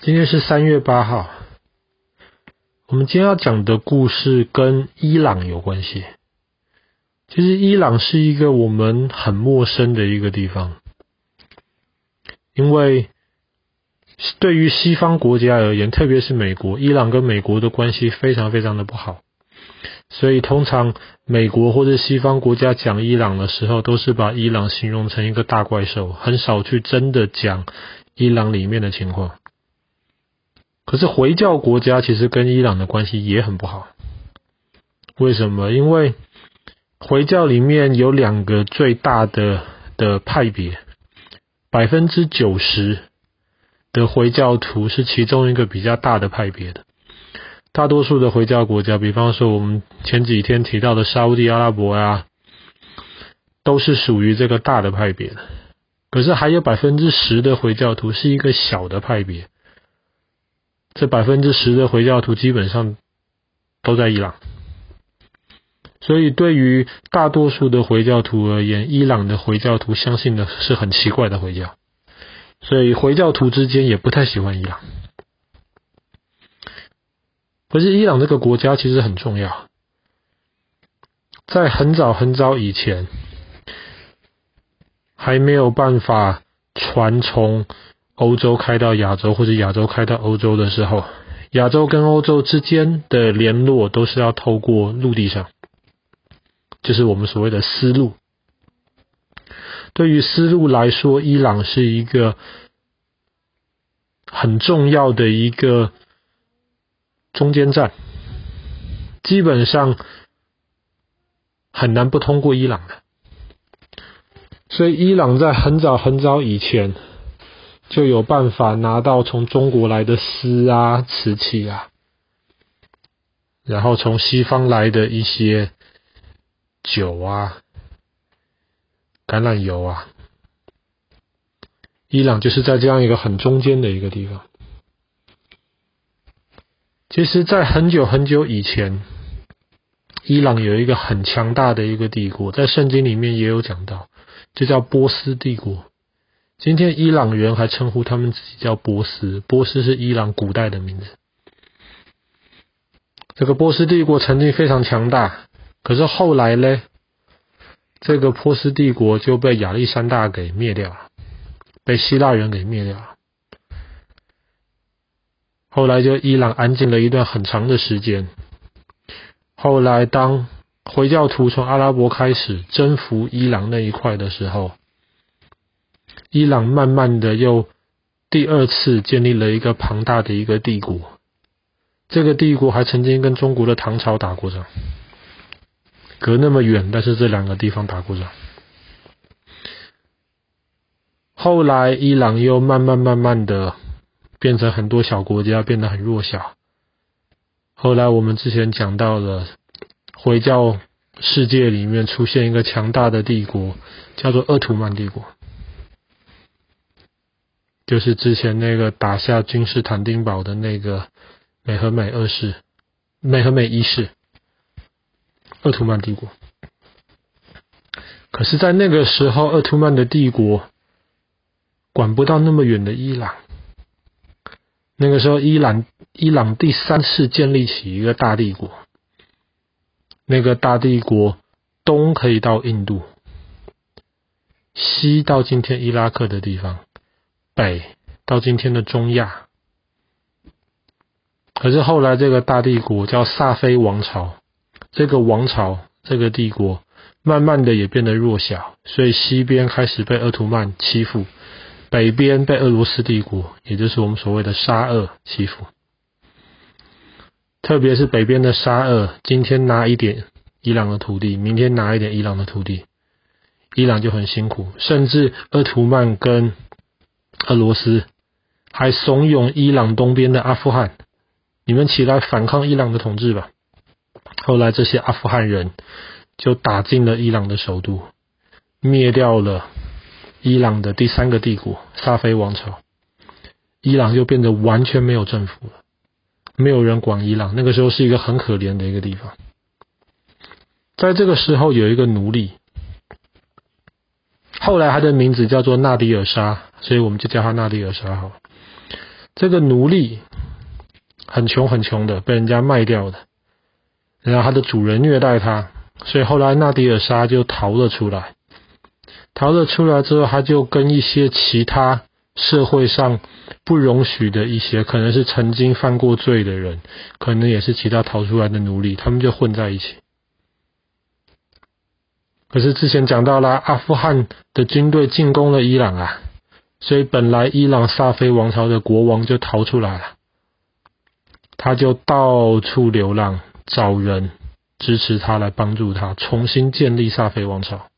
今天是三月八号。我们今天要讲的故事跟伊朗有关系。其实伊朗是一个我们很陌生的一个地方，因为对于西方国家而言，特别是美国，伊朗跟美国的关系非常非常的不好。所以通常美国或者西方国家讲伊朗的时候，都是把伊朗形容成一个大怪兽，很少去真的讲伊朗里面的情况。可是回教国家其实跟伊朗的关系也很不好，为什么？因为回教里面有两个最大的的派别，百分之九十的回教徒是其中一个比较大的派别的。大多数的回教国家，比方说我们前几天提到的沙乌地阿拉伯呀，都是属于这个大的派别的。可是还有百分之十的回教徒是一个小的派别。这百分之十的回教徒基本上都在伊朗，所以对于大多数的回教徒而言，伊朗的回教徒相信的是很奇怪的回教，所以回教徒之间也不太喜欢伊朗。可是伊朗这个国家其实很重要，在很早很早以前，还没有办法传从。欧洲开到亚洲，或者亚洲开到欧洲的时候，亚洲跟欧洲之间的联络都是要透过陆地上，就是我们所谓的丝路。对于丝路来说，伊朗是一个很重要的一个中间站，基本上很难不通过伊朗的。所以，伊朗在很早很早以前。就有办法拿到从中国来的丝啊、瓷器啊，然后从西方来的一些酒啊、橄榄油啊，伊朗就是在这样一个很中间的一个地方。其实，在很久很久以前，伊朗有一个很强大的一个帝国，在圣经里面也有讲到，就叫波斯帝国。今天伊朗人还称呼他们自己叫波斯，波斯是伊朗古代的名字。这个波斯帝国曾经非常强大，可是后来呢，这个波斯帝国就被亚历山大给灭掉了，被希腊人给灭掉了。后来就伊朗安静了一段很长的时间。后来当回教徒从阿拉伯开始征服伊朗那一块的时候。伊朗慢慢的又第二次建立了一个庞大的一个帝国，这个帝国还曾经跟中国的唐朝打过仗，隔那么远，但是这两个地方打过仗。后来伊朗又慢慢慢慢的变成很多小国家，变得很弱小。后来我们之前讲到了回教世界里面出现一个强大的帝国，叫做鄂图曼帝国。就是之前那个打下君士坦丁堡的那个美和美二世，美和美一世，奥图曼帝国。可是，在那个时候，奥图曼的帝国管不到那么远的伊朗。那个时候，伊朗伊朗第三次建立起一个大帝国，那个大帝国东可以到印度，西到今天伊拉克的地方。北到今天的中亚，可是后来这个大帝国叫萨菲王朝，这个王朝这个帝国慢慢的也变得弱小，所以西边开始被鄂图曼欺负，北边被俄罗斯帝国，也就是我们所谓的沙俄欺负。特别是北边的沙俄，今天拿一点伊朗的土地，明天拿一点伊朗的土地，伊朗就很辛苦，甚至鄂图曼跟俄罗斯还怂恿伊朗东边的阿富汗，你们起来反抗伊朗的统治吧。后来这些阿富汗人就打进了伊朗的首都，灭掉了伊朗的第三个帝国萨菲王朝。伊朗就变得完全没有政府了，没有人管伊朗。那个时候是一个很可怜的一个地方。在这个时候有一个奴隶。后来他的名字叫做纳迪尔沙，所以我们就叫他纳迪尔沙好。这个奴隶很穷很穷的，被人家卖掉的，然后他的主人虐待他，所以后来纳迪尔莎就逃了出来。逃了出来之后，他就跟一些其他社会上不容许的一些，可能是曾经犯过罪的人，可能也是其他逃出来的奴隶，他们就混在一起。可是之前讲到了，阿富汗的军队进攻了伊朗啊，所以本来伊朗萨菲王朝的国王就逃出来了，他就到处流浪，找人支持他来帮助他重新建立萨菲王朝。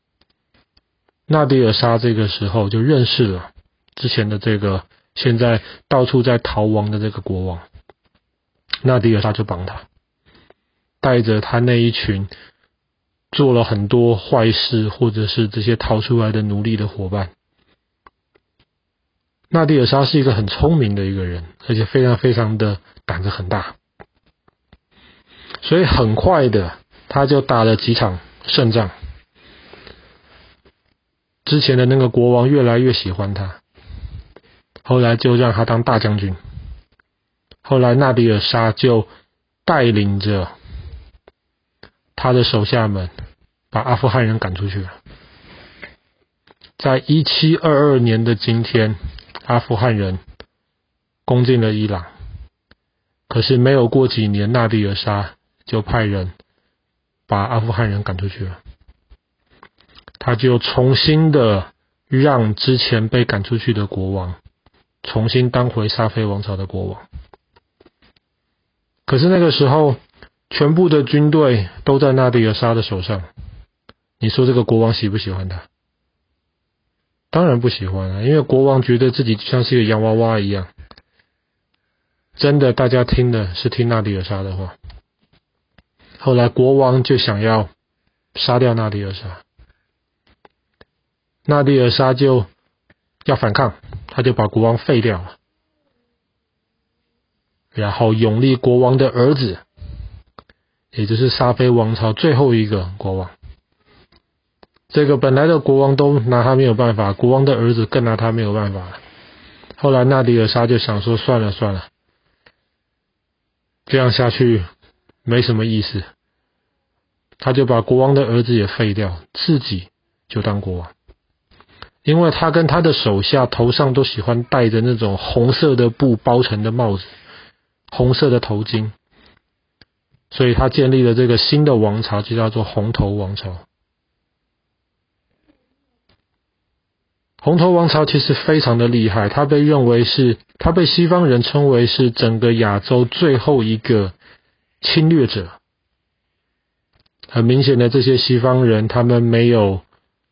纳迪尔沙这个时候就认识了之前的这个现在到处在逃亡的这个国王，纳迪尔沙就帮他带着他那一群。做了很多坏事，或者是这些逃出来的奴隶的伙伴。纳迪尔莎是一个很聪明的一个人，而且非常非常的胆子很大，所以很快的他就打了几场胜仗。之前的那个国王越来越喜欢他，后来就让他当大将军。后来纳迪尔莎就带领着。他的手下们把阿富汗人赶出去了。在一七二二年的今天，阿富汗人攻进了伊朗，可是没有过几年，纳迪尔莎就派人把阿富汗人赶出去了。他就重新的让之前被赶出去的国王重新当回沙菲王朝的国王。可是那个时候。全部的军队都在纳迪尔莎的手上，你说这个国王喜不喜欢他？当然不喜欢啊，因为国王觉得自己就像是一个洋娃娃一样。真的，大家听的是听纳迪尔莎的话。后来国王就想要杀掉纳迪尔莎，纳迪尔莎就要反抗，他就把国王废掉了，然后拥立国王的儿子。也就是沙菲王朝最后一个国王，这个本来的国王都拿他没有办法，国王的儿子更拿他没有办法了。后来纳迪尔莎就想说：算了算了，这样下去没什么意思。他就把国王的儿子也废掉，自己就当国王。因为他跟他的手下头上都喜欢戴着那种红色的布包成的帽子，红色的头巾。所以他建立了这个新的王朝，就叫做红头王朝。红头王朝其实非常的厉害，他被认为是，他被西方人称为是整个亚洲最后一个侵略者。很明显的，这些西方人他们没有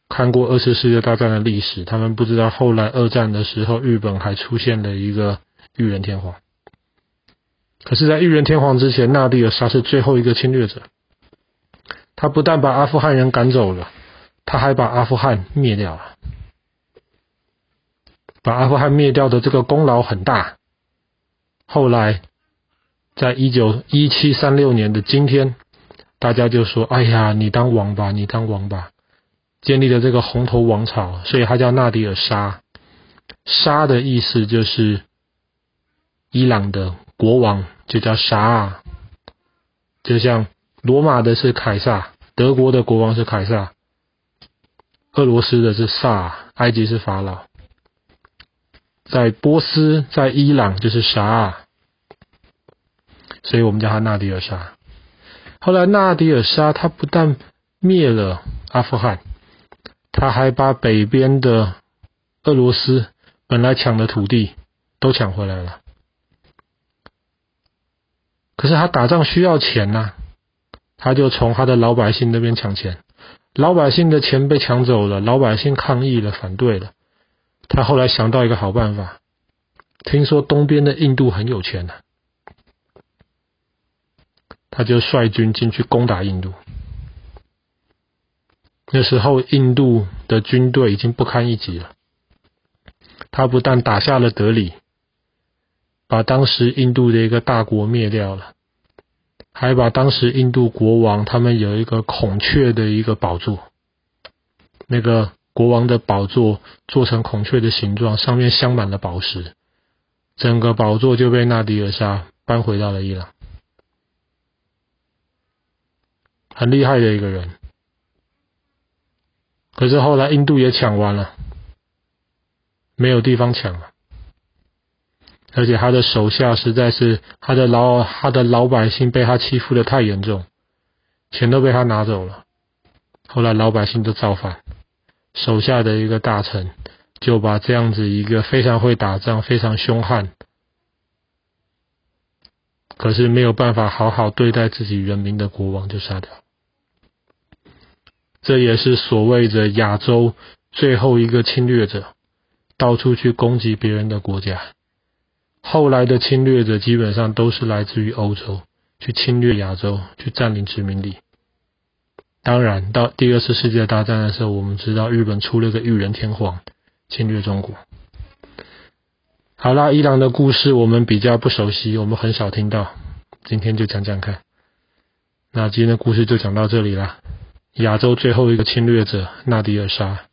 看过二次世界大战的历史，他们不知道后来二战的时候，日本还出现了一个裕仁天皇。可是，在裕仁天皇之前，纳迪尔莎是最后一个侵略者。他不但把阿富汗人赶走了，他还把阿富汗灭掉了。把阿富汗灭掉的这个功劳很大。后来，在一九一七三六年的今天，大家就说：“哎呀，你当王吧，你当王吧！”建立了这个红头王朝，所以他叫纳迪尔沙。沙的意思就是伊朗的。国王就叫沙，就像罗马的是凯撒，德国的国王是凯撒，俄罗斯的是萨，埃及是法老，在波斯、在伊朗就是沙，所以我们叫他纳迪尔沙。后来纳迪尔沙他不但灭了阿富汗，他还把北边的俄罗斯本来抢的土地都抢回来了。可是他打仗需要钱呐、他就从他的老百姓那边抢钱，老百姓的钱被抢走了，老百姓抗议了，反对了。他后来想到一个好办法，听说东边的印度很有钱呐、他就率军进去攻打印度。那时候印度的军队已经不堪一击了，他不但打下了德里。把当时印度的一个大国灭掉了，还把当时印度国王他们有一个孔雀的一个宝座，那个国王的宝座做成孔雀的形状，上面镶满了宝石，整个宝座就被纳迪尔沙搬回到了伊朗。很厉害的一个人，可是后来印度也抢完了，没有地方抢了，而且他的手下实在是他的老他的老百姓被他欺负的太严重，钱都被他拿走了，后来老百姓都造反，手下的一个大臣就把这样子一个非常会打仗、非常凶悍，可是没有办法好好对待自己人民的国王就杀掉。这也是所谓的亚洲最后一个侵略者，到处去攻击别人的国家。后来的侵略者基本上都是来自于欧洲，去侵略亚洲，去占领殖民地。当然，到第二次世界大战的时候，我们知道日本出了个裕仁天皇，侵略中国。好啦，伊朗的故事我们比较不熟悉，我们很少听到，今天就讲讲看。那今天的故事就讲到这里啦。亚洲最后一个侵略者纳迪尔沙。